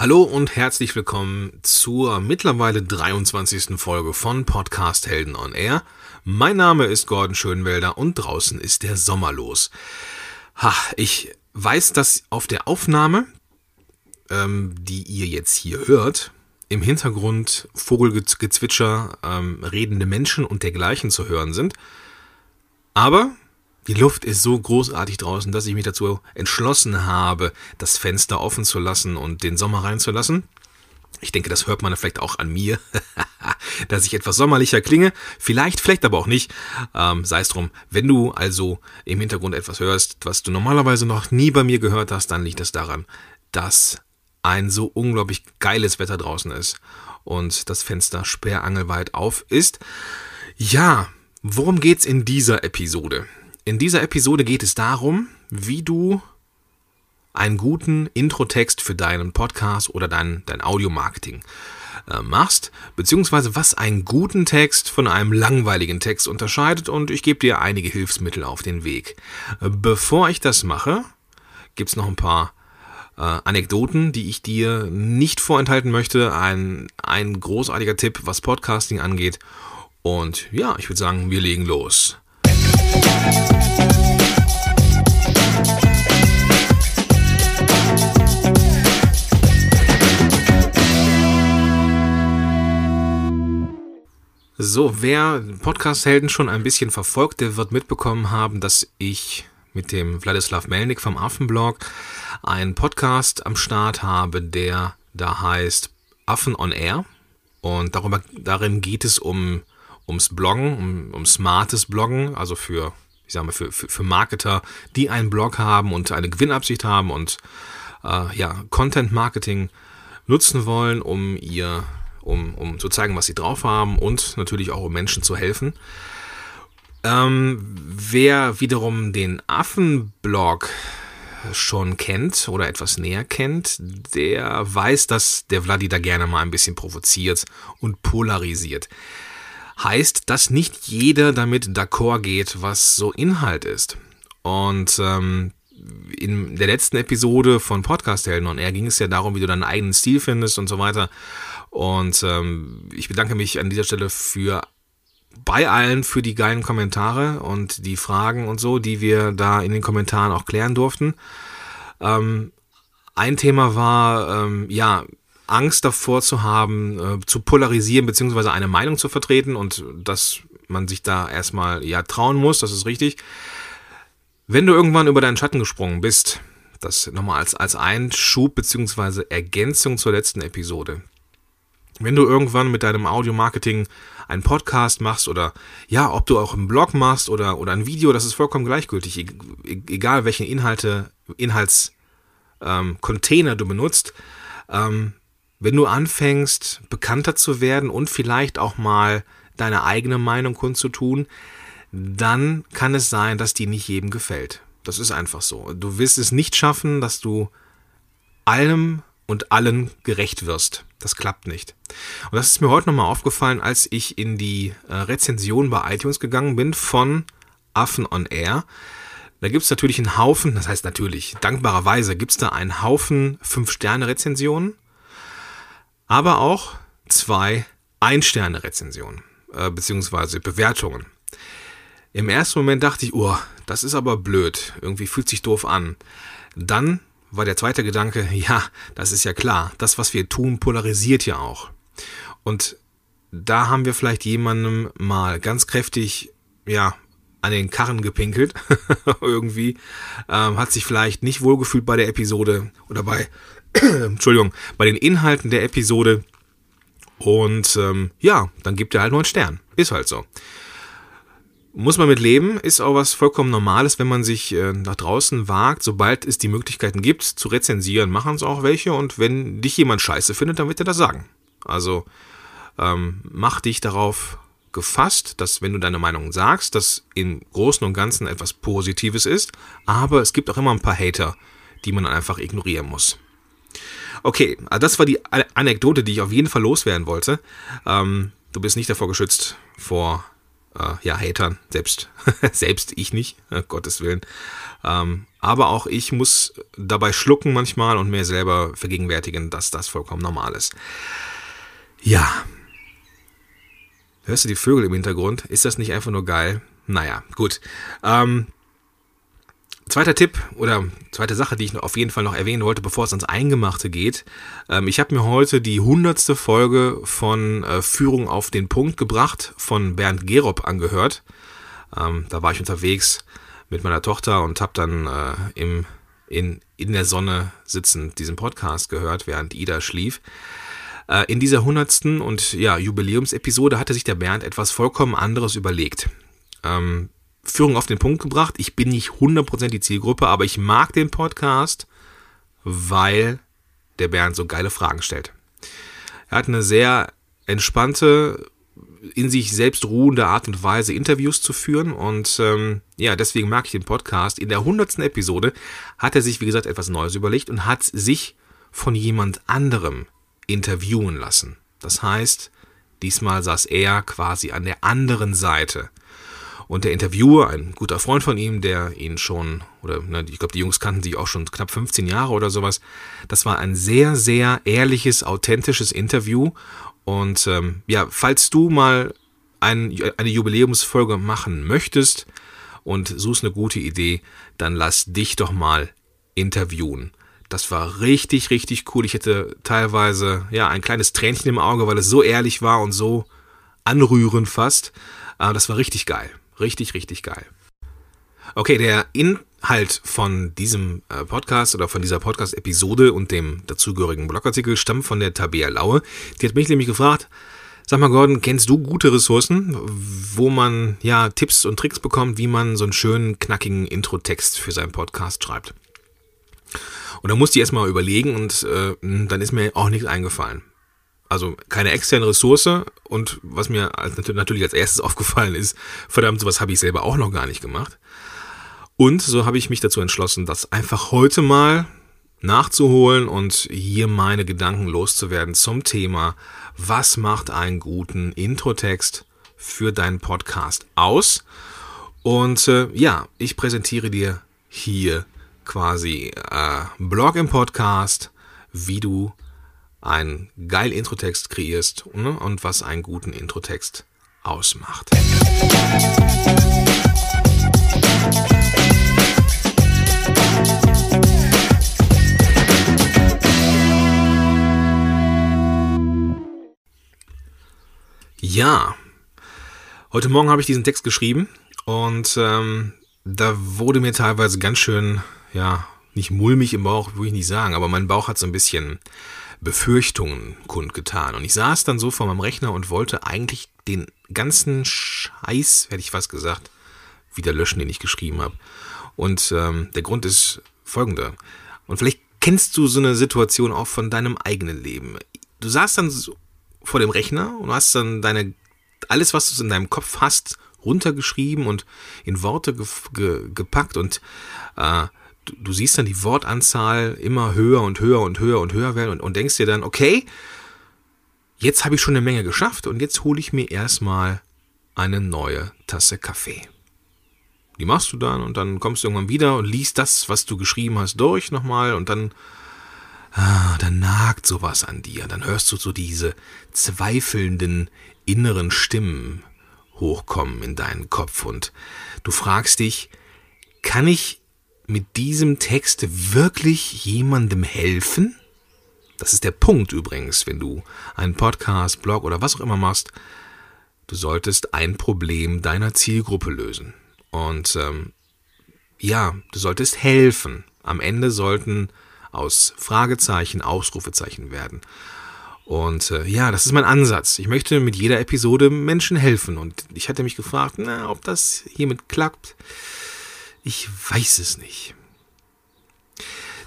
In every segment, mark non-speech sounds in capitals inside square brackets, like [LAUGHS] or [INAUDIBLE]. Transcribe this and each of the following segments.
Hallo und herzlich willkommen zur mittlerweile 23. Folge von Podcast Helden on Air. Mein Name ist Gordon Schönwelder und draußen ist der Sommer los. Ha, ich weiß, dass auf der Aufnahme, ähm, die ihr jetzt hier hört, im Hintergrund Vogelgezwitscher, ähm, redende Menschen und dergleichen zu hören sind. Aber die Luft ist so großartig draußen, dass ich mich dazu entschlossen habe, das Fenster offen zu lassen und den Sommer reinzulassen. Ich denke, das hört man vielleicht auch an mir, [LAUGHS] dass ich etwas sommerlicher klinge. Vielleicht, vielleicht aber auch nicht. Ähm, Sei es drum. Wenn du also im Hintergrund etwas hörst, was du normalerweise noch nie bei mir gehört hast, dann liegt es daran, dass ein so unglaublich geiles Wetter draußen ist und das Fenster sperrangelweit auf ist. Ja, worum geht's in dieser Episode? In dieser Episode geht es darum, wie du einen guten Intro-Text für deinen Podcast oder dein, dein Audio-Marketing äh, machst, beziehungsweise was einen guten Text von einem langweiligen Text unterscheidet und ich gebe dir einige Hilfsmittel auf den Weg. Bevor ich das mache, gibt es noch ein paar äh, Anekdoten, die ich dir nicht vorenthalten möchte. Ein, ein großartiger Tipp, was Podcasting angeht. Und ja, ich würde sagen, wir legen los. So, wer Podcast-Helden schon ein bisschen verfolgt, der wird mitbekommen haben, dass ich mit dem Wladislav Melnik vom Affenblog einen Podcast am Start habe, der da heißt Affen on Air. Und darüber, darin geht es um ums Bloggen, um, um smartes Bloggen, also für, ich sag mal, für, für, für Marketer, die einen Blog haben und eine Gewinnabsicht haben und äh, ja, Content Marketing nutzen wollen, um ihr, um, um zu zeigen, was sie drauf haben und natürlich auch um Menschen zu helfen. Ähm, wer wiederum den Affenblog schon kennt oder etwas näher kennt, der weiß, dass der Vladi da gerne mal ein bisschen provoziert und polarisiert heißt, dass nicht jeder damit d'accord geht, was so Inhalt ist. Und ähm, in der letzten Episode von Podcast Helden und er ging es ja darum, wie du deinen eigenen Stil findest und so weiter. Und ähm, ich bedanke mich an dieser Stelle für bei allen für die geilen Kommentare und die Fragen und so, die wir da in den Kommentaren auch klären durften. Ähm, ein Thema war, ähm, ja, Angst davor zu haben, äh, zu polarisieren, beziehungsweise eine Meinung zu vertreten und dass man sich da erstmal ja trauen muss, das ist richtig. Wenn du irgendwann über deinen Schatten gesprungen bist, das nochmal als, als Einschub beziehungsweise Ergänzung zur letzten Episode. Wenn du irgendwann mit deinem Audio-Marketing einen Podcast machst oder ja, ob du auch einen Blog machst oder, oder ein Video, das ist vollkommen gleichgültig. E-, egal welche Inhalte, Inhaltscontainer ähm, du benutzt, ähm, wenn du anfängst, bekannter zu werden und vielleicht auch mal deine eigene Meinung kundzutun, dann kann es sein, dass die nicht jedem gefällt. Das ist einfach so. Du wirst es nicht schaffen, dass du allem und allen gerecht wirst. Das klappt nicht. Und das ist mir heute nochmal aufgefallen, als ich in die äh, Rezension bei iTunes gegangen bin von Affen on Air. Da gibt es natürlich einen Haufen, das heißt natürlich, dankbarerweise gibt es da einen Haufen 5-Sterne-Rezensionen aber auch zwei Ein-Sterne-Rezensionen äh, beziehungsweise Bewertungen. Im ersten Moment dachte ich, oh, das ist aber blöd, irgendwie fühlt sich doof an. Dann war der zweite Gedanke, [LAUGHS] ja, das ist ja klar, das, was wir tun, polarisiert ja auch. Und da haben wir vielleicht jemandem mal ganz kräftig, ja, an den Karren gepinkelt, [LAUGHS] irgendwie, ähm, hat sich vielleicht nicht wohlgefühlt bei der Episode oder bei [CLEARS THROAT] Entschuldigung, bei den Inhalten der Episode. Und ähm, ja, dann gibt er halt nur einen Stern. Ist halt so. Muss man mit leben, ist auch was vollkommen Normales, wenn man sich äh, nach draußen wagt. Sobald es die Möglichkeiten gibt, zu rezensieren, machen es auch welche. Und wenn dich jemand scheiße findet, dann wird er das sagen. Also ähm, mach dich darauf gefasst, dass wenn du deine Meinung sagst, dass im Großen und Ganzen etwas Positives ist. Aber es gibt auch immer ein paar Hater, die man einfach ignorieren muss. Okay, also das war die Anekdote, die ich auf jeden Fall loswerden wollte. Ähm, du bist nicht davor geschützt vor äh, ja, Hatern, selbst, [LAUGHS] selbst ich nicht, uh, [LAUGHS] Gottes Willen. Ähm, Aber auch ich muss dabei schlucken manchmal und mir selber vergegenwärtigen, dass das vollkommen normal ist. Ja. Hörst du die Vögel im Hintergrund? Ist das nicht einfach nur geil? Naja, gut. Ähm, Zweiter Tipp oder zweite Sache, die ich auf jeden Fall noch erwähnen wollte, bevor es ans Eingemachte geht. Ähm, ich habe mir heute die hundertste Folge von äh, Führung auf den Punkt gebracht von Bernd Gerob angehört. Ähm, da war ich unterwegs mit meiner Tochter und habe dann äh, im, in, in der Sonne sitzend diesen Podcast gehört, während Ida schlief. Äh, in dieser hundertsten und ja, Jubiläumsepisode hatte sich der Bernd etwas vollkommen anderes überlegt. Ähm, Führung auf den Punkt gebracht. Ich bin nicht 100% die Zielgruppe, aber ich mag den Podcast, weil der Bernd so geile Fragen stellt. Er hat eine sehr entspannte, in sich selbst ruhende Art und Weise, Interviews zu führen. Und ähm, ja, deswegen mag ich den Podcast. In der hundertsten Episode hat er sich, wie gesagt, etwas Neues überlegt und hat sich von jemand anderem interviewen lassen. Das heißt, diesmal saß er quasi an der anderen Seite und der Interviewer, ein guter Freund von ihm, der ihn schon, oder ne, ich glaube, die Jungs kannten sich auch schon knapp 15 Jahre oder sowas. Das war ein sehr, sehr ehrliches, authentisches Interview. Und ähm, ja, falls du mal ein, eine Jubiläumsfolge machen möchtest und suchst eine gute Idee, dann lass dich doch mal interviewen. Das war richtig, richtig cool. Ich hätte teilweise ja ein kleines Tränchen im Auge, weil es so ehrlich war und so anrührend fast. Aber das war richtig geil. Richtig, richtig geil. Okay, der Inhalt von diesem äh, Podcast oder von dieser Podcast-Episode und dem dazugehörigen Blogartikel stammt von der Tabea Laue. Die hat mich nämlich gefragt, sag mal Gordon, kennst du gute Ressourcen, wo man ja Tipps und Tricks bekommt, wie man so einen schönen, knackigen Intro-Text für seinen Podcast schreibt? Und da musste ich erstmal überlegen und äh, dann ist mir auch nichts eingefallen also keine externe Ressource und was mir natürlich als erstes [LAUGHS] aufgefallen ist, verdammt, sowas habe ich selber auch noch gar nicht gemacht. Und so habe ich mich dazu entschlossen, das einfach heute mal nachzuholen und hier meine Gedanken loszuwerden zum Thema, was macht einen guten Intro-Text für deinen Podcast aus? Und äh, ja, ich präsentiere dir hier quasi äh, Blog im Podcast, wie du einen geilen Introtext kreierst ne? und was einen guten Introtext ausmacht. Ja, heute Morgen habe ich diesen Text geschrieben und ähm, da wurde mir teilweise ganz schön, ja, nicht mulmig im Bauch, würde ich nicht sagen, aber mein Bauch hat so ein bisschen Befürchtungen kundgetan. Und ich saß dann so vor meinem Rechner und wollte eigentlich den ganzen Scheiß, hätte ich fast gesagt, wieder löschen, den ich geschrieben habe. Und ähm, der Grund ist folgender. Und vielleicht kennst du so eine Situation auch von deinem eigenen Leben. Du saßt dann so vor dem Rechner und hast dann deine alles, was du in deinem Kopf hast, runtergeschrieben und in Worte ge ge gepackt und äh, du, siehst dann die Wortanzahl immer höher und höher und höher und höher werden und, und denkst dir dann, okay, jetzt habe ich schon eine Menge geschafft und jetzt hole ich mir erstmal eine neue Tasse Kaffee. Die machst du dann und dann kommst du irgendwann wieder und liest das, was du geschrieben hast, durch nochmal und dann, ah, dann nagt sowas an dir. Dann hörst du so diese zweifelnden inneren Stimmen hochkommen in deinen Kopf und du fragst dich, kann ich mit diesem Text wirklich jemandem helfen? Das ist der Punkt übrigens, wenn du einen Podcast, Blog oder was auch immer machst. Du solltest ein Problem deiner Zielgruppe lösen. Und ähm, ja, du solltest helfen. Am Ende sollten aus Fragezeichen Ausrufezeichen werden. Und äh, ja, das ist mein Ansatz. Ich möchte mit jeder Episode Menschen helfen. Und ich hatte mich gefragt, na, ob das hiermit klappt. Ich weiß es nicht.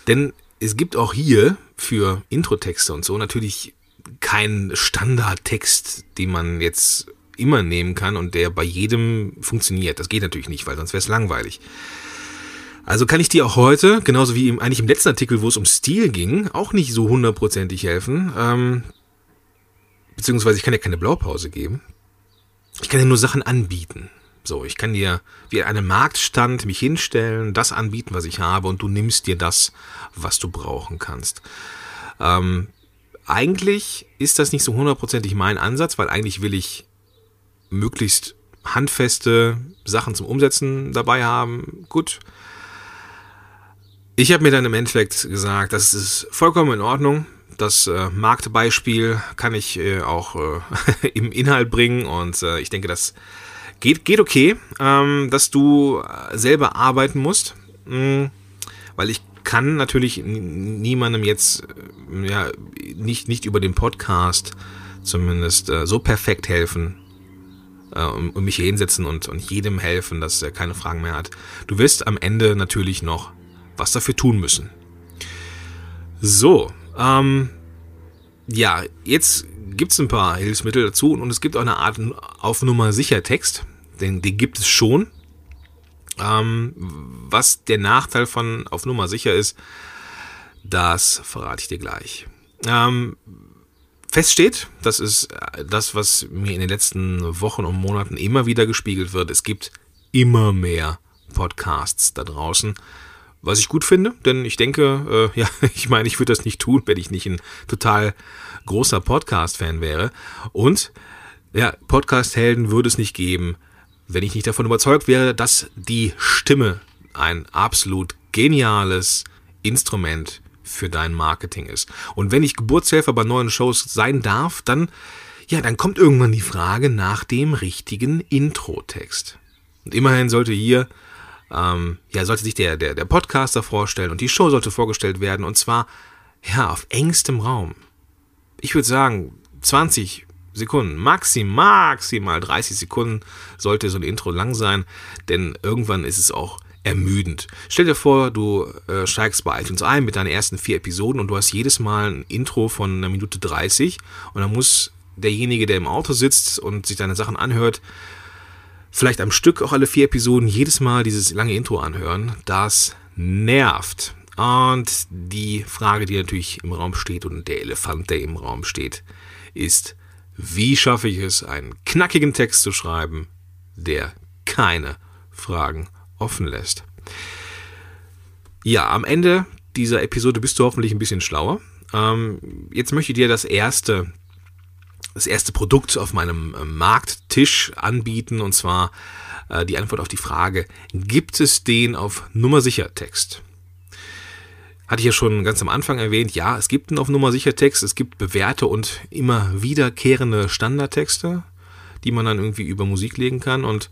Denn es gibt auch hier für Intro-Texte und so natürlich keinen Standardtext, den man jetzt immer nehmen kann und der bei jedem funktioniert. Das geht natürlich nicht, weil sonst wäre es langweilig. Also kann ich dir auch heute, genauso wie im, eigentlich im letzten Artikel, wo es um Stil ging, auch nicht so hundertprozentig helfen. Ähm, beziehungsweise ich kann dir keine Blaupause geben. Ich kann dir nur Sachen anbieten. So, ich kann dir wie einen Marktstand mich hinstellen, das anbieten, was ich habe, und du nimmst dir das, was du brauchen kannst. Ähm, eigentlich ist das nicht so hundertprozentig mein Ansatz, weil eigentlich will ich möglichst handfeste Sachen zum Umsetzen dabei haben. Gut. Ich habe mir dann im Endeffekt gesagt, das ist vollkommen in Ordnung. Das äh, Marktbeispiel kann ich äh, auch äh, [LAUGHS] im Inhalt bringen und äh, ich denke, das geht, geht okay, ähm, dass du selber arbeiten musst, mh, hm, weil ich kann natürlich niemandem jetzt äh, ja nicht, nicht über den Podcast zumindest äh, so perfekt helfen äh, und, und mich hier hinsetzen und, und jedem helfen, dass er keine Fragen mehr hat. Du wirst am Ende natürlich noch was dafür tun müssen. So, ähm, ja, jetzt gibt es ein paar Hilfsmittel dazu und es gibt auch eine Art auf Nummer sicher Text den, den gibt es schon. Ähm, was der Nachteil von auf Nummer sicher ist, das verrate ich dir gleich. Ähm, fest steht, das ist äh, das, was mir in den letzten Wochen und Monaten immer wieder gespiegelt wird. Es gibt immer mehr Podcasts da draußen, was ich gut finde, denn ich denke, äh, [LAUGHS] ja, ich meine, ich würde das nicht tun, wenn ich nicht ein total großer Podcast-Fan wäre. Und ja, Podcast-Helden würde es nicht geben, wenn ich nicht davon überzeugt wäre, dass die Stimme ein absolut geniales Instrument für dein Marketing ist. Und wenn ich Geburtshelfer bei neuen Shows sein darf, dann, ja, dann kommt irgendwann die Frage nach dem richtigen Intro-Text. Und immerhin sollte hier, ähm, ja, sollte sich der, der, der Podcaster vorstellen und die Show sollte vorgestellt werden und zwar, ja, auf engstem Raum. Ich würde sagen, 20, Sekunden, maximal, maximal 30 Sekunden sollte so ein Intro lang sein, denn irgendwann ist es auch ermüdend. Stell dir vor, du äh, steigst bei iTunes ein mit deinen ersten vier Episoden und du hast jedes Mal ein Intro von einer Minute 30 und dann muss derjenige, der im Auto sitzt und sich deine Sachen anhört, vielleicht am Stück auch alle vier Episoden jedes Mal dieses lange Intro anhören. Das nervt. Und die Frage, die natürlich im Raum steht und der Elefant, der im Raum steht, ist, wie schaffe ich es, einen knackigen Text zu schreiben, der keine Fragen offen lässt? Ja, am Ende dieser Episode bist du hoffentlich ein bisschen schlauer. Ähm, jetzt möchte ich dir das erste, das erste Produkt auf meinem äh, Markttisch anbieten und zwar äh, die Antwort auf die Frage, gibt es den auf Nummersicher Text? Hatte ich ja schon ganz am Anfang erwähnt, ja, es gibt einen auf Nummer sicher Text, es gibt bewährte und immer wiederkehrende Standardtexte, die man dann irgendwie über Musik legen kann und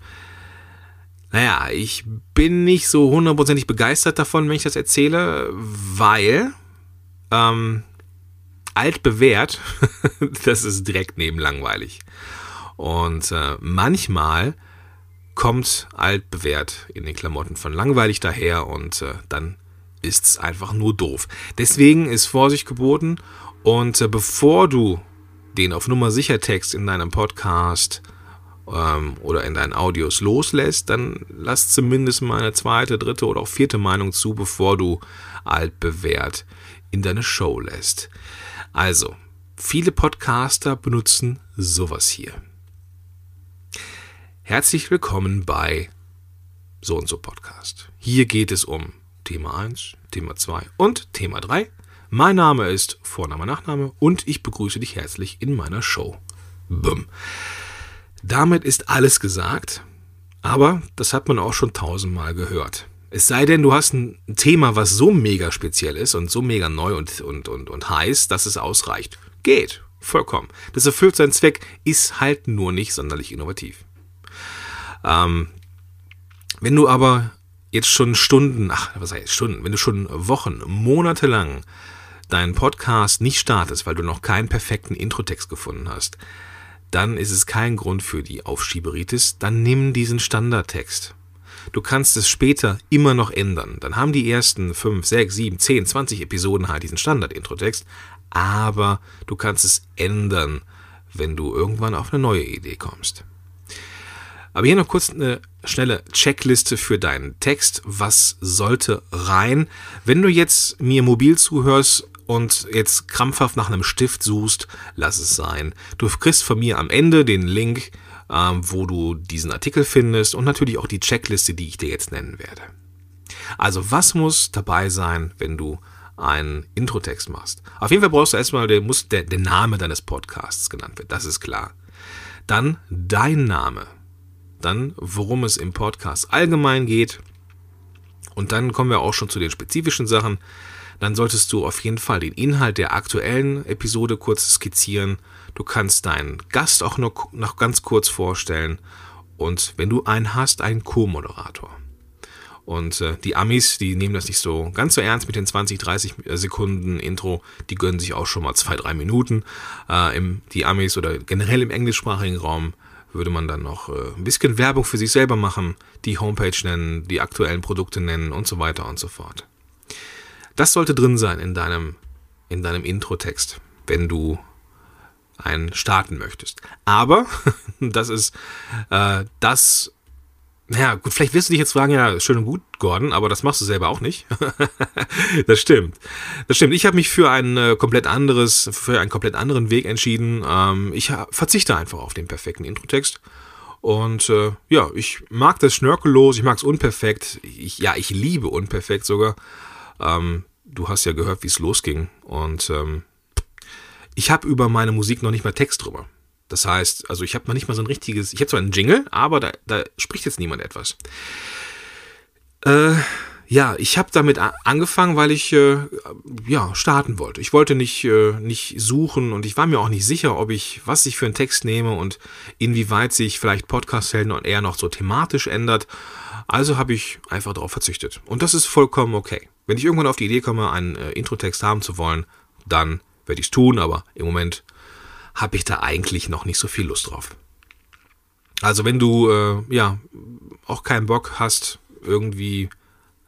naja, ich bin nicht so hundertprozentig begeistert davon, wenn ich das erzähle, weil ähm, altbewährt, [LAUGHS] das ist direkt neben langweilig. Und äh, manchmal kommt altbewährt in den Klamotten von langweilig daher und äh, dann ist es einfach nur doof. Deswegen ist Vorsicht geboten und äh, bevor du den auf Nummer sicher Text in deinem Podcast ähm, oder in deinen Audios loslässt, dann lass zumindest mal eine zweite, dritte oder auch vierte Meinung zu, bevor du altbewährt in deine Show lässt. Also, viele Podcaster benutzen sowas hier. Herzlich willkommen bei So und so Podcast. Hier geht es um Thema 1, Thema 2 und Thema 3. Mein Name ist Vorname, Nachname und ich begrüße dich herzlich in meiner Show. Bumm. Damit ist alles gesagt, aber das hat man auch schon tausendmal gehört. Es sei denn, du hast ein Thema, was so mega speziell ist und so mega neu und, und, und, und heiß, dass es ausreicht. Geht, vollkommen. Das erfüllt seinen Zweck, ist halt nur nicht sonderlich innovativ. Ähm, wenn du aber jetzt schon Stunden, ach, was heißt Stunden, wenn du schon Wochen, Monate lang deinen Podcast nicht startest, weil du noch keinen perfekten Introtext gefunden hast, dann ist es kein Grund für die Aufschieberitis, dann nimm diesen Standardtext. Du kannst es später immer noch ändern. Dann haben die ersten 5, 6, 7, 10, 20 Episoden halt diesen Standard-Introtext, aber du kannst es ändern, wenn du irgendwann auf eine neue Idee kommst. Aber hier noch kurz eine schnelle Checkliste für deinen Text. Was sollte rein? Wenn du jetzt mir mobil zuhörst und jetzt krampfhaft nach einem Stift suchst, lass es sein. Du kriegst von mir am Ende den Link ähm, wo du diesen Artikel findest und natürlich auch die Checkliste, die ich dir jetzt nennen werde. Also was muss dabei sein, wenn du einen Introtext machst? Auf jeden Fall brauchst du erstmal, der, muss der, der Name deines Podcasts genannt werden, das ist klar. Dann dein Name. Dann, worum es im Podcast allgemein geht. Und dann kommen wir auch schon zu den spezifischen Sachen. Dann solltest du auf jeden Fall den Inhalt der aktuellen Episode kurz skizzieren. Du kannst deinen Gast auch noch, noch ganz kurz vorstellen. Und wenn du einen hast, einen Co-Moderator. Und äh, die Amis, die nehmen das nicht so ganz so ernst mit den 20, 30 Sekunden Intro. Die gönnen sich auch schon mal zwei, drei Minuten. Äh, im, die Amis oder generell im englischsprachigen Raum würde man dann noch äh, ein bisschen Werbung für sich selber machen, die Homepage nennen, die aktuellen Produkte nennen und so weiter und so fort. Das sollte drin sein in deinem, in deinem Intro-Text, wenn du einen starten möchtest. Aber [LAUGHS] das ist äh, das naja, gut, vielleicht wirst du dich jetzt fragen, ja, schön und gut, Gordon, aber das machst du selber auch nicht. [LAUGHS] das stimmt. Das stimmt. Ich habe mich für ein äh, komplett anderes, für einen komplett anderen Weg entschieden. Ähm, ich verzichte einfach auf den perfekten Introtext. Und äh, ja, ich mag das schnörkellos, ich mag es unperfekt. Ich, ja, ich liebe unperfekt sogar. Ähm, du hast ja gehört, wie es losging. Und ähm, ich habe über meine Musik noch nicht mal Text drüber. Das heißt, also ich habe noch nicht mal so ein richtiges, ich habe zwar einen Jingle, aber da, da spricht jetzt niemand etwas. Äh, ja, ich habe damit angefangen, weil ich äh, ja starten wollte. Ich wollte nicht äh, nicht suchen und ich war mir auch nicht sicher, ob ich was ich für einen Text nehme und inwieweit sich vielleicht Podcast Helden und eher noch so thematisch ändert. Also habe ich einfach darauf verzichtet und das ist vollkommen okay. Wenn ich irgendwann auf die Idee komme, einen äh, Introtext haben zu wollen, dann werde ich es tun, aber im Moment habe ich da eigentlich noch nicht so viel Lust drauf. Also wenn du äh, ja auch keinen Bock hast, irgendwie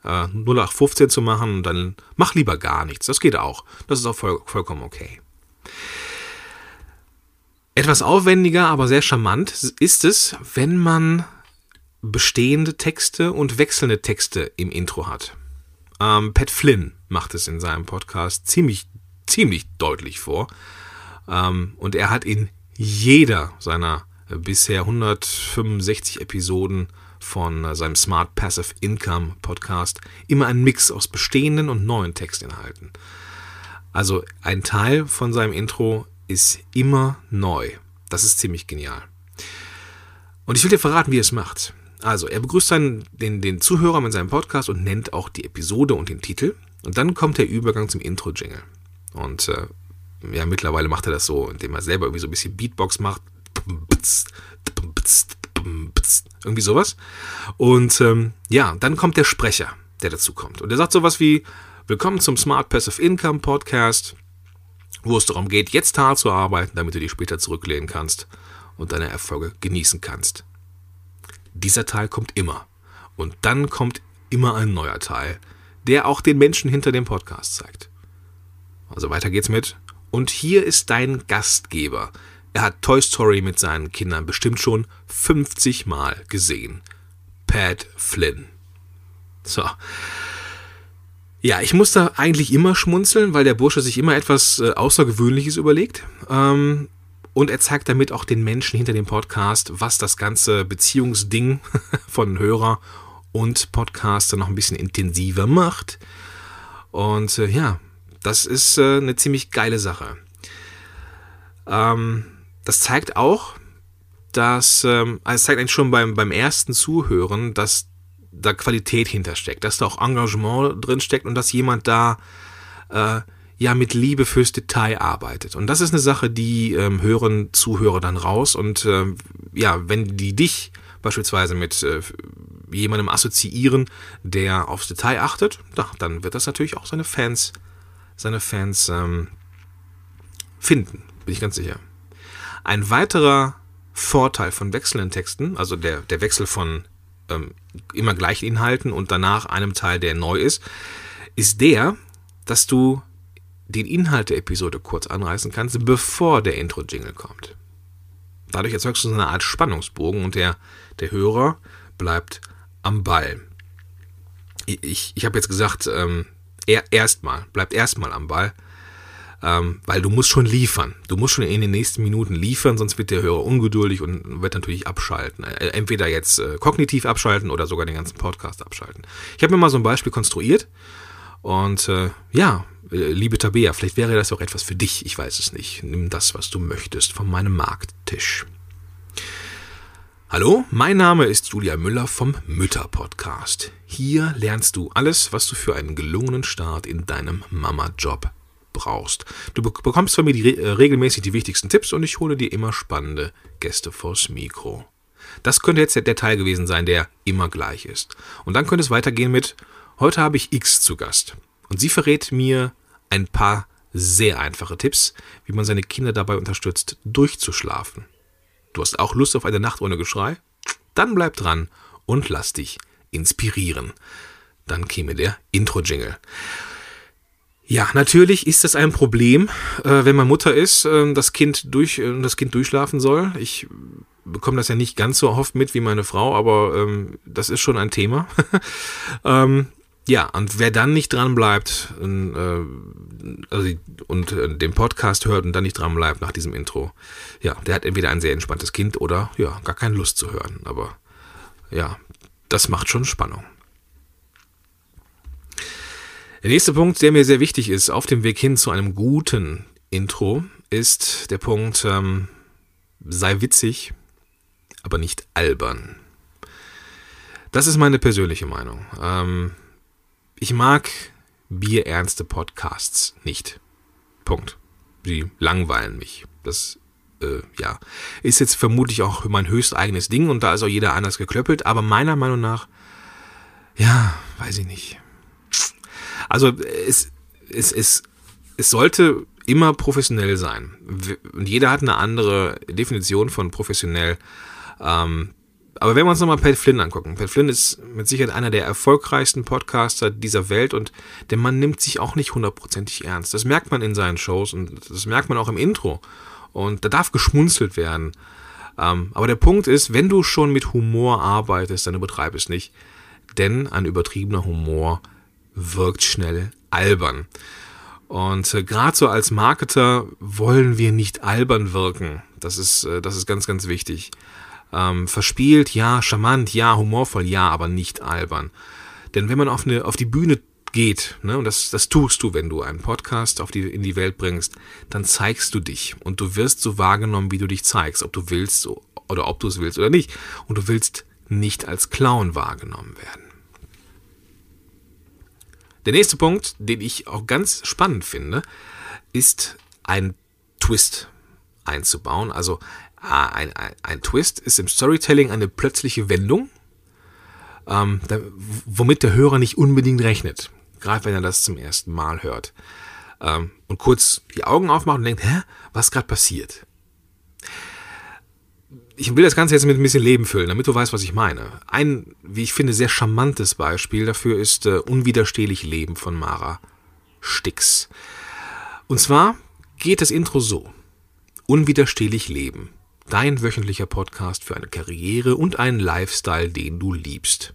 äh, 0815 zu machen, dann mach lieber gar nichts. Das geht auch. Das ist auch voll, vollkommen okay. Etwas aufwendiger, aber sehr charmant ist es, wenn man bestehende Texte und wechselnde Texte im Intro hat. Ähm, Pat Flynn macht es in seinem Podcast ziemlich, ziemlich deutlich vor. Ähm, und er hat in jeder seiner äh, bisher 165 Episoden von äh, seinem Smart Passive Income Podcast immer einen Mix aus bestehenden und neuen Textinhalten. Also ein Teil von seinem Intro ist immer neu. Das ist ziemlich genial. Und ich will dir verraten, wie er es macht. Also, er begrüßt dann den, den Zuhörer mit seinem Podcast und nennt auch die Episode und den Titel. Und dann kommt der Übergang zum Intro-Jingle. Und äh, ja, mittlerweile macht er das so, indem er selber irgendwie so ein bisschen Beatbox macht. Irgendwie sowas. Und ähm, ja, dann kommt der Sprecher, der dazu kommt. Und der sagt sowas wie: Willkommen zum Smart Passive Income Podcast, wo es darum geht, jetzt hart zu arbeiten, damit du dich später zurücklehnen kannst und deine Erfolge genießen kannst. Dieser Teil kommt immer. Und dann kommt immer ein neuer Teil, der auch den Menschen hinter dem Podcast zeigt. Also weiter geht's mit und hier ist dein Gastgeber. Er hat Toy Story mit seinen Kindern bestimmt schon 50 Mal gesehen. Pat Flynn. So. Ja, ich muss da eigentlich immer schmunzeln, weil der Bursche sich immer etwas äh, Außergewöhnliches überlegt. Ähm, und er zeigt damit auch den Menschen hinter dem Podcast, was das ganze Beziehungsding [LAUGHS] von Hörer und Podcaster noch ein bisschen intensiver macht. Und äh, ja, das ist äh, eine ziemlich geile Sache. Ähm, das zeigt auch, dass, ähm, also es zeigt eigentlich schon beim, beim ersten Zuhören, dass da Qualität hintersteckt, dass da auch Engagement drinsteckt und dass jemand da äh, ja mit Liebe fürs Detail arbeitet. Und das ist eine Sache, die ähm, hören Zuhörer dann raus. Und ähm, ja, wenn die dich beispielsweise mit äh, jemandem assoziieren, der aufs Detail achtet, dann wird das natürlich auch seine Fans seine Fans ähm, finden, bin ich ganz sicher. Ein weiterer Vorteil von wechselnden Texten, also der, der Wechsel von ähm, immer gleichen Inhalten und danach einem Teil, der neu ist, ist der, dass du den Inhalt der Episode kurz anreißen kannst, bevor der Intro-Jingle kommt. Dadurch erzeugst du so eine Art Spannungsbogen und der, der Hörer bleibt am Ball. Ich, ich, habe jetzt gesagt, ähm, er, erstmal, bleibt erstmal am Ball. Ähm, weil du musst schon liefern. Du musst schon in den nächsten Minuten liefern, sonst wird der Hörer ungeduldig und wird natürlich abschalten. Äh, entweder jetzt äh, kognitiv abschalten oder sogar den ganzen Podcast abschalten. Ich habe mir mal so ein Beispiel konstruiert und äh, ja, äh, liebe Tabea, vielleicht wäre das auch etwas für dich, ich weiß es nicht. Nimm das, was du möchtest, von meinem Markttisch. Hallo, mein Name ist Julia Müller vom Mütter-Podcast. Hier lernst du alles, was du für einen gelungenen Start in deinem Mama-Job brauchst. Du bekommst von mir die, äh, regelmäßig die wichtigsten Tipps und ich hole dir immer spannende Gäste vors Mikro. Das könnte jetzt der Teil gewesen sein, der immer gleich ist. Und dann könnte es weitergehen mit, heute habe ich X zu Gast. Und sie verrät mir ein paar sehr einfache Tipps, wie man seine Kinder dabei unterstützt, durchzuschlafen. Du hast auch Lust auf eine Nacht ohne Geschrei? Dann bleib dran und lass dich inspirieren. Dann käme der Intro-Jingle. Ja, natürlich ist das ein Problem, äh, wenn man Mutter ist, äh, das Kind durch, äh, das Kind durchschlafen soll. Ich bekomme das ja nicht ganz so oft mit wie meine Frau, aber ähm, das ist schon ein Thema. [LAUGHS] ähm, ja, und wer dann nicht dran bleibt äh, also, und äh, den Podcast hört und dann nicht dran bleibt nach diesem Intro, ja, der hat entweder ein sehr entspanntes Kind oder ja, gar keine Lust zu hören. Aber ja, das macht schon Spannung. Der nächste Punkt, der mir sehr wichtig ist, auf dem Weg hin zu einem guten Intro, ist der Punkt, ähm, sei witzig, aber nicht albern. Das ist meine persönliche Meinung. Ähm, ich mag bierernste Podcasts nicht. Punkt. Sie langweilen mich. Das äh, ja, ist jetzt vermutlich auch mein höchst eigenes Ding und da ist auch jeder anders geklöppelt, aber meiner Meinung nach, ja, weiß ich nicht. Also es, es, es, es sollte immer professionell sein. Und jeder hat eine andere Definition von professionell. Ähm, aber wenn wir uns nochmal Pat Flynn angucken, Pat Flynn ist mit Sicherheit einer der erfolgreichsten Podcaster dieser Welt und der Mann nimmt sich auch nicht hundertprozentig ernst. Das merkt man in seinen Shows und das merkt man auch im Intro. Und da darf geschmunzelt werden. Ähm, aber der Punkt ist, wenn du schon mit Humor arbeitest, dann übertreib es nicht. Denn ein übertriebener Humor wirkt schnell albern. Und äh, gerade so als Marketer wollen wir nicht albern wirken. Das ist, äh, das ist ganz, ganz wichtig. Ähm, verspielt, ja, charmant, ja, humorvoll, ja, aber nicht albern. Denn wenn man auf, eine, auf die Bühne geht, ne, und das, das tust du, wenn du einen Podcast auf die, in die Welt bringst, dann zeigst du dich und du wirst so wahrgenommen, wie du dich zeigst, ob du willst oder ob du es willst oder nicht. Und du willst nicht als Clown wahrgenommen werden. Der nächste Punkt, den ich auch ganz spannend finde, ist ein Twist einzubauen. Also ein, ein, ein Twist ist im Storytelling eine plötzliche Wendung, ähm, da, womit der Hörer nicht unbedingt rechnet, gerade wenn er das zum ersten Mal hört. Ähm, und kurz die Augen aufmacht und denkt, hä, was gerade passiert? ich will das Ganze jetzt mit ein bisschen Leben füllen, damit du weißt, was ich meine. Ein, wie ich finde, sehr charmantes Beispiel dafür ist äh, Unwiderstehlich Leben von Mara Stix. Und zwar geht das Intro so. Unwiderstehlich Leben. Dein wöchentlicher Podcast für eine Karriere und einen Lifestyle, den du liebst.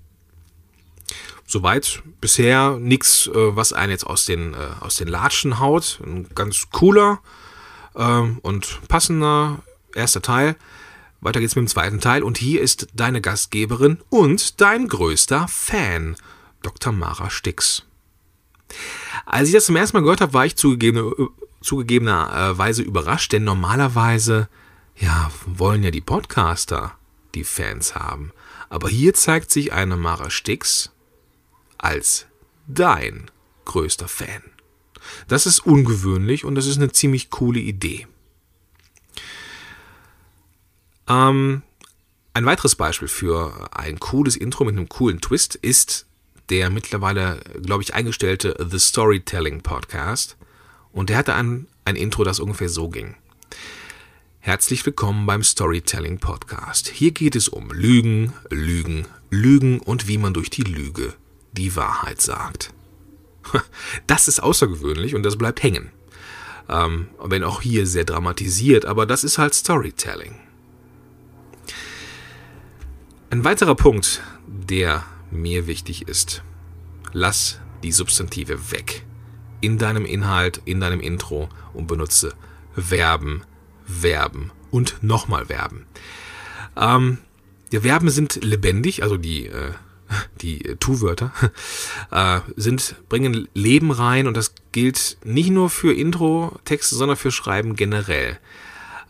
Soweit bisher nichts, äh, was einen jetzt aus den, äh, aus den Latschen haut. Ein ganz cooler äh, und passender erster Teil. Weiter geht's mit dem zweiten Teil und hier ist deine Gastgeberin und dein größter Fan, Dr. Mara Stix. Als ich das zum ersten Mal gehört habe, war ich zugegeben, zugegebenerweise überrascht, denn normalerweise ja, wollen ja die Podcaster die Fans haben. Aber hier zeigt sich eine Mara Stix als dein größter Fan. Das ist ungewöhnlich und das ist eine ziemlich coole Idee. Ähm, ein weiteres Beispiel für ein cooles Intro mit einem coolen Twist ist der mittlerweile, glaube ich, eingestellte The Storytelling Podcast. Und der hatte ein, ein Intro, das ungefähr so ging. Herzlich willkommen beim Storytelling Podcast. Hier geht es um Lügen, Lügen, Lügen und wie man durch die Lüge die Wahrheit sagt. [LAUGHS] Das ist außergewöhnlich und das bleibt hängen. Ähm, wenn auch hier sehr dramatisiert, aber das ist halt Storytelling. Ein weiterer Punkt, der mir wichtig ist. Lass die Substantive weg. in deinem Inhalt, in deinem Intro und benutze Verben, Verben und nochmal Verben. Ähm, die Verben sind lebendig, also die, äh, die Tu-Wörter, [LAUGHS] äh, sind, bringen Leben rein und das gilt nicht nur für Intro-Texte, sondern für Schreiben generell.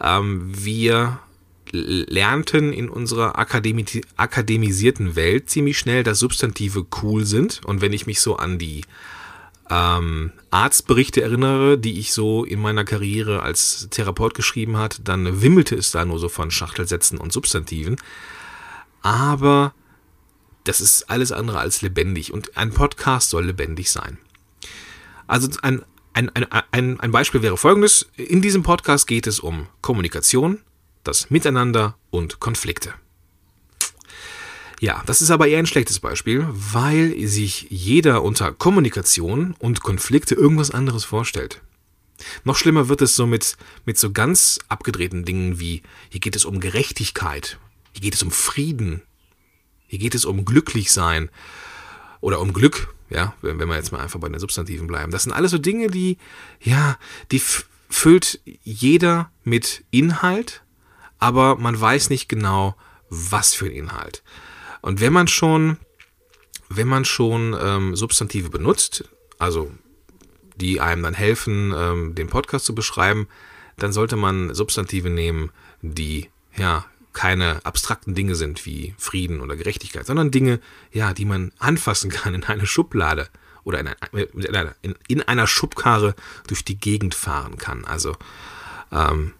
Ähm, wir lernten in unserer Akademi akademisierten Welt ziemlich schnell, dass Substantive cool sind. Und wenn ich mich so an die ähm, Arztberichte erinnere, die ich so in meiner Karriere als Therapeut geschrieben hat, dann wimmelte es da nur so von Schachtelsätzen und Substantiven. Aber das ist alles andere als lebendig und ein Podcast soll lebendig sein. Also ein, ein, ein, ein Beispiel wäre folgendes. In diesem Podcast geht es um Kommunikation, das Miteinander und Konflikte. Ja, das ist aber eher ein schlechtes Beispiel, weil sich jeder unter Kommunikation und Konflikte irgendwas anderes vorstellt. Noch schlimmer wird es so mit, mit so ganz abgedrehten Dingen wie, hier geht es um Gerechtigkeit, hier geht es um Frieden, hier geht es um Glücklichsein oder um Glück, ja, wenn, wenn wir jetzt mal einfach bei den Substantiven bleiben. Das sind alles so Dinge, die, ja, die füllt jeder mit Inhalt, aber man weiß nicht genau, was für ein Inhalt. Und wenn man schon, wenn man schon ähm, Substantive benutzt, also die einem dann helfen, ähm, den Podcast zu beschreiben, dann sollte man Substantive nehmen, die ja keine abstrakten Dinge sind wie Frieden oder Gerechtigkeit, sondern Dinge, ja, die man anfassen kann in eine Schublade oder in, einer, in, in einer Schubkarre durch die Gegend fahren kann. Also ähm,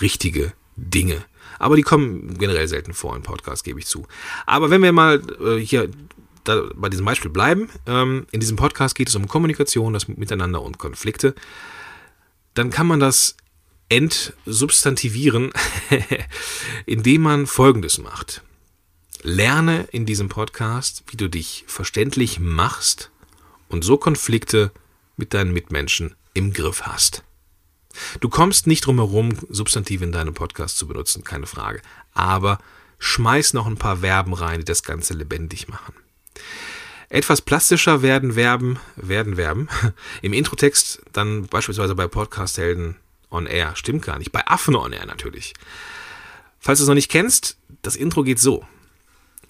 richtige Dinge. Aber die kommen generell selten vor im Podcast, gebe ich zu. Aber wenn wir mal äh, hier da, bei diesem Beispiel bleiben, ähm, in diesem Podcast geht es um Kommunikation, das Miteinander und Konflikte, dann kann man das entsubstantivieren, [LAUGHS] indem man Folgendes macht. Lerne in diesem Podcast, wie du dich verständlich machst und so Konflikte mit deinen Mitmenschen im Griff hast. Du kommst nicht drum herum, Substantive in deinem Podcast zu benutzen, keine Frage. Aber schmeiß noch ein paar Verben rein, die das Ganze lebendig machen. Etwas plastischer werden Verben, werden Verben. [LAUGHS] Im Introtext dann beispielsweise bei Podcast-Helden on Air. Stimmt gar nicht. Bei Affen on Air natürlich. Falls du es noch nicht kennst, das Intro geht so.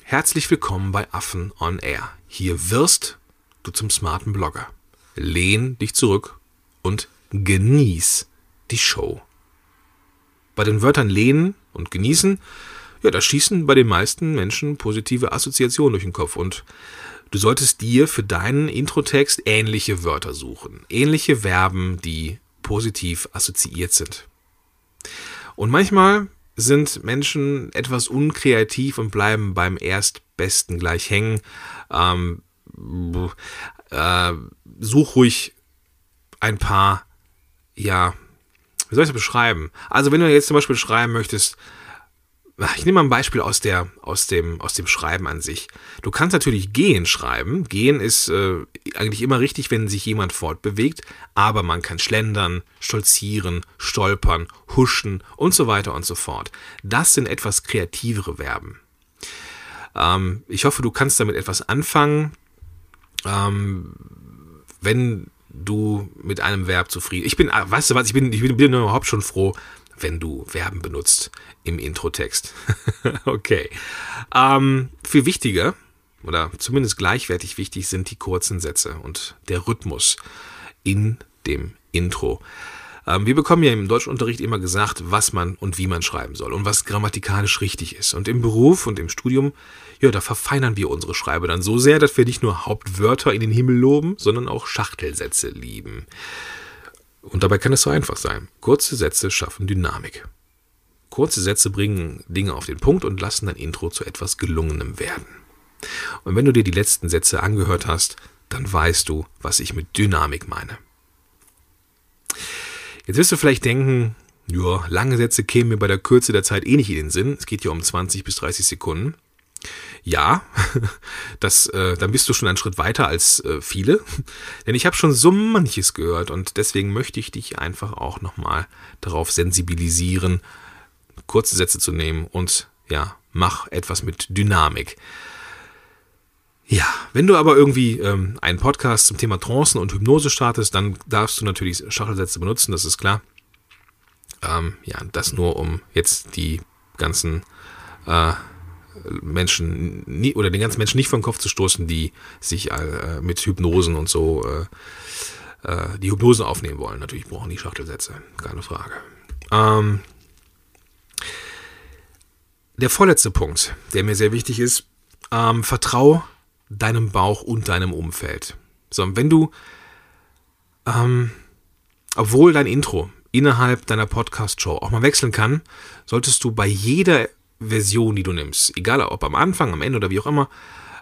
Herzlich willkommen bei Affen on Air. Hier wirst du zum smarten Blogger. Lehn dich zurück und genieß die Show. Bei den Wörtern lehnen und genießen, ja, da schießen bei den meisten Menschen positive Assoziationen durch den Kopf und du solltest dir für deinen Introtext ähnliche Wörter suchen, ähnliche Verben, die positiv assoziiert sind. Und manchmal sind Menschen etwas unkreativ und bleiben beim Erstbesten gleich hängen. Ähm, äh, such ruhig ein paar, ja, wie soll ich das beschreiben? Also wenn du jetzt zum Beispiel schreiben möchtest, ich nehme mal ein Beispiel aus, der, aus, dem, aus dem Schreiben an sich. Du kannst natürlich gehen schreiben. Gehen ist äh, eigentlich immer richtig, wenn sich jemand fortbewegt, aber man kann schlendern, stolzieren, stolpern, huschen und so weiter und so fort. Das sind etwas kreativere Verben. Ähm, ich hoffe, du kannst damit etwas anfangen. Ähm, wenn du mit einem Verb zufrieden. Ich bin, ah, weißt du was, ich bin, ich bin, bin überhaupt schon froh, wenn du Verben benutzt im Introtext. [LAUGHS] okay. Ähm, viel wichtiger, oder zumindest gleichwertig wichtig, sind die kurzen Sätze und der Rhythmus in dem Intro. Ähm, wir bekommen ja im Deutschunterricht immer gesagt, was man und wie man schreiben soll und was grammatikalisch richtig ist. Und im Beruf und im Studium, ja, da verfeinern wir unsere Schreibe dann so sehr, dass wir nicht nur Hauptwörter in den Himmel loben, sondern auch Schachtelsätze lieben. Und dabei kann es so einfach sein. Kurze Sätze schaffen Dynamik. Kurze Sätze bringen Dinge auf den Punkt und lassen dein Intro zu etwas Gelungenem werden. Und wenn du dir die letzten Sätze angehört hast, dann weißt du, was ich mit Dynamik meine. Jetzt wirst du vielleicht denken, ja, lange Sätze kämen mir bei der Kürze der Zeit eh nicht in den Sinn. Es geht ja um 20 bis 30 Sekunden. Ja, [LAUGHS] das, äh, dann bist du schon einen Schritt weiter als äh, viele. [LAUGHS] Denn ich habe schon so manches gehört und deswegen möchte ich dich einfach auch nochmal darauf sensibilisieren, kurze Sätze zu nehmen und ja, mach etwas mit Dynamik. Wenn du aber irgendwie ähm, einen Podcast zum Thema Trancen und Hypnose startest, dann darfst du natürlich Schachelsätze benutzen, das ist klar. Ähm, ja, das nur um jetzt die ganzen äh, Menschen nie, oder den ganzen Menschen nicht vom Kopf zu stoßen, die sich äh, mit Hypnosen und so äh, äh, die Hypnosen aufnehmen wollen. Natürlich brauchen die Schachtelsätze, keine Frage. Ähm, der vorletzte Punkt, der mir sehr wichtig ist, ähm, vertrau deinem Bauch und deinem Umfeld. So, wenn du, ähm, obwohl dein Intro innerhalb deiner Podcast-Show auch mal wechseln kann, solltest du bei jeder Version, die du nimmst, egal ob am Anfang, am Ende oder wie auch immer,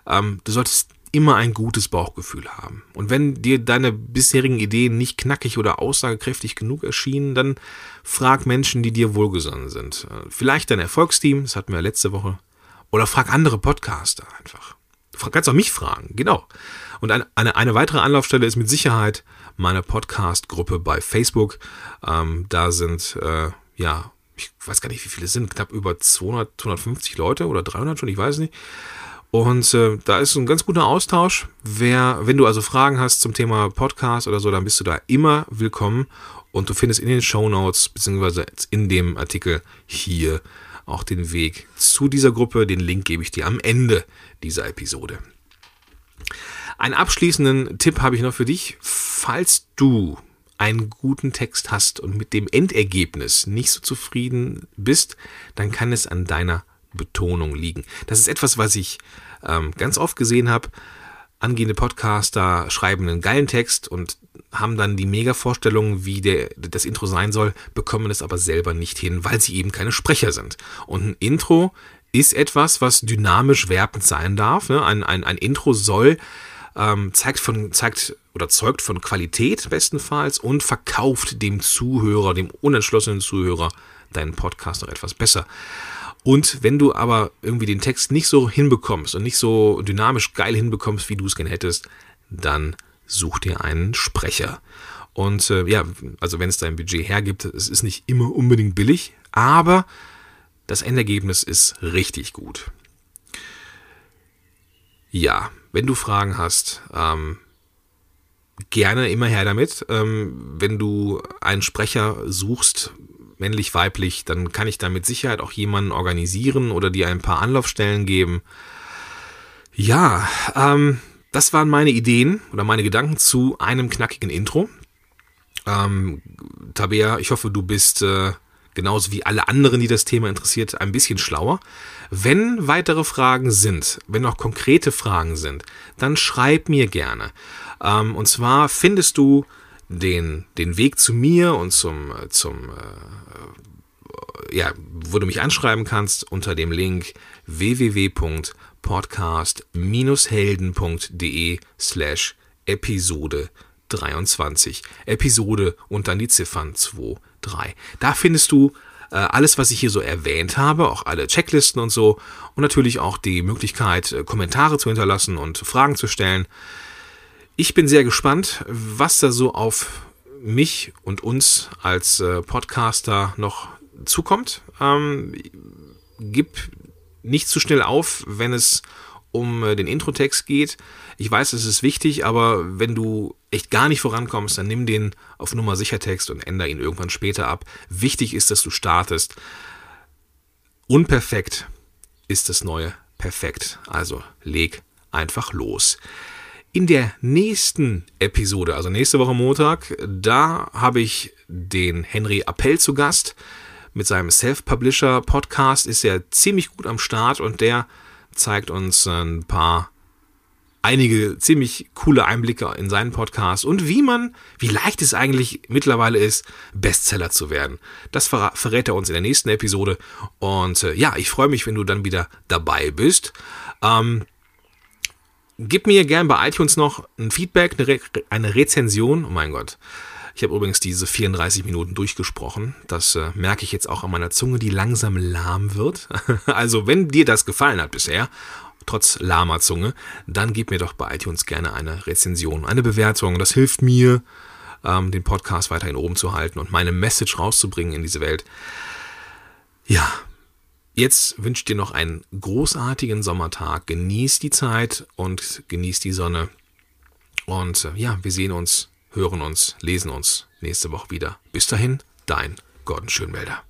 ähm, du solltest immer ein gutes Bauchgefühl haben. Und wenn dir deine bisherigen Ideen nicht knackig oder aussagekräftig genug erschienen, dann frag Menschen, die dir wohlgesonnen sind. Äh, vielleicht dein Erfolgsteam, das hatten wir letzte Woche, oder frag andere Podcaster einfach. Du kannst auch mich fragen, genau. Und eine, eine, weitere Anlaufstelle ist mit Sicherheit meine Podcast-Gruppe bei Facebook. Ähm, da sind, äh, ja, ich weiß gar nicht, wie viele es sind, knapp über 200, 250 Leute oder 300 schon, ich weiß nicht. Und äh, da ist ein ganz guter Austausch. Wer, wenn du also Fragen hast zum Thema Podcast oder so, dann bist du da immer willkommen. Und du findest in den Show Notes beziehungsweise in dem Artikel hier auch den Weg zu dieser Gruppe. Den Link gebe ich dir am Ende dieser Episode. Einen abschließenden Tipp habe ich noch für dich. Falls du einen guten Text hast und mit dem Endergebnis nicht so zufrieden bist, dann kann es an deiner Betonung liegen. Das ist etwas, was ich ähm, ganz oft gesehen habe. Angehende Podcaster schreiben einen geilen Text und haben dann die Mega-Vorstellung, wie der, das Intro sein soll, bekommen es aber selber nicht hin, weil sie eben keine Sprecher sind. Und ein Intro ist etwas, was dynamisch werbend sein darf. Ne? Ein, ein, ein Intro soll ähm, zeigt von zeigt oder zeugt von Qualität bestenfalls und verkauft dem Zuhörer, dem unentschlossenen Zuhörer deinen Podcast noch etwas besser. Und wenn du aber irgendwie den Text nicht so hinbekommst und nicht so dynamisch geil hinbekommst, wie du es gerne hättest, dann such dir einen Sprecher. Und äh, ja, also wenn es dein Budget hergibt, es ist nicht immer unbedingt billig, aber das Endergebnis ist richtig gut. Ja, wenn du Fragen hast, ähm, gerne immer her damit. Ähm, wenn du einen Sprecher suchst, männlich, weiblich, dann kann ich da mit Sicherheit auch jemanden organisieren oder dir ein paar Anlaufstellen geben. Ja, ähm, das waren meine Ideen oder meine Gedanken zu einem knackigen Intro. Ähm, Tabea, ich hoffe, du bist äh, genauso wie alle anderen, die das Thema interessiert, ein bisschen schlauer. Wenn weitere Fragen sind, wenn noch konkrete Fragen sind, dann schreib mir gerne. Ähm, und zwar findest du den, den Weg zu mir und zum, zum äh, ja, wo du mich anschreiben kannst, unter dem Link www.podcast-helden.de slash Episode 23. Episode und dann die Ziffern 2, 3. Da findest du äh, alles, was ich hier so erwähnt habe, auch alle Checklisten und so und natürlich auch die Möglichkeit, äh, Kommentare zu hinterlassen und Fragen zu stellen. Ich bin sehr gespannt, was da so auf mich und uns als äh, Podcaster noch zukommt. Ähm, gib nicht zu schnell auf, wenn es um äh, den Introtext geht. Ich weiß, es ist wichtig, aber wenn du echt gar nicht vorankommst, dann nimm den auf Nummer sicher Text und ändere ihn irgendwann später ab. Wichtig ist, dass du startest. Unperfekt ist das neue perfekt. Also leg einfach los. In der nächsten Episode, also nächste Woche Montag, da habe ich den Henry Appell zu Gast. Mit seinem Self-Publisher-Podcast ist er ziemlich gut am Start und der zeigt uns ein paar, einige ziemlich coole Einblicke in seinen Podcast und wie man, wie leicht es eigentlich mittlerweile ist, Bestseller zu werden. Das verrät er uns in der nächsten Episode. Und äh, ja, ich freue mich, wenn du dann wieder dabei bist. Ähm, Gib mir gern bei iTunes noch ein Feedback, eine, Re eine Rezension. Oh mein Gott. Ich habe übrigens diese 34 Minuten durchgesprochen. Das äh, merke ich jetzt auch an meiner Zunge, die langsam lahm wird. [LAUGHS] also, wenn dir das gefallen hat bisher, trotz lahmer Zunge, dann gib mir doch bei iTunes gerne eine Rezension, eine Bewertung. Das hilft mir, ähm, den Podcast weiterhin oben zu halten und meine Message rauszubringen in diese Welt. Ja, Jetzt wünsche ich dir noch einen großartigen Sommertag. Genieß die Zeit und genieß die Sonne. Und äh, ja, wir sehen uns, hören uns, lesen uns nächste Woche wieder. Bis dahin, dein Gordon Schönmelder.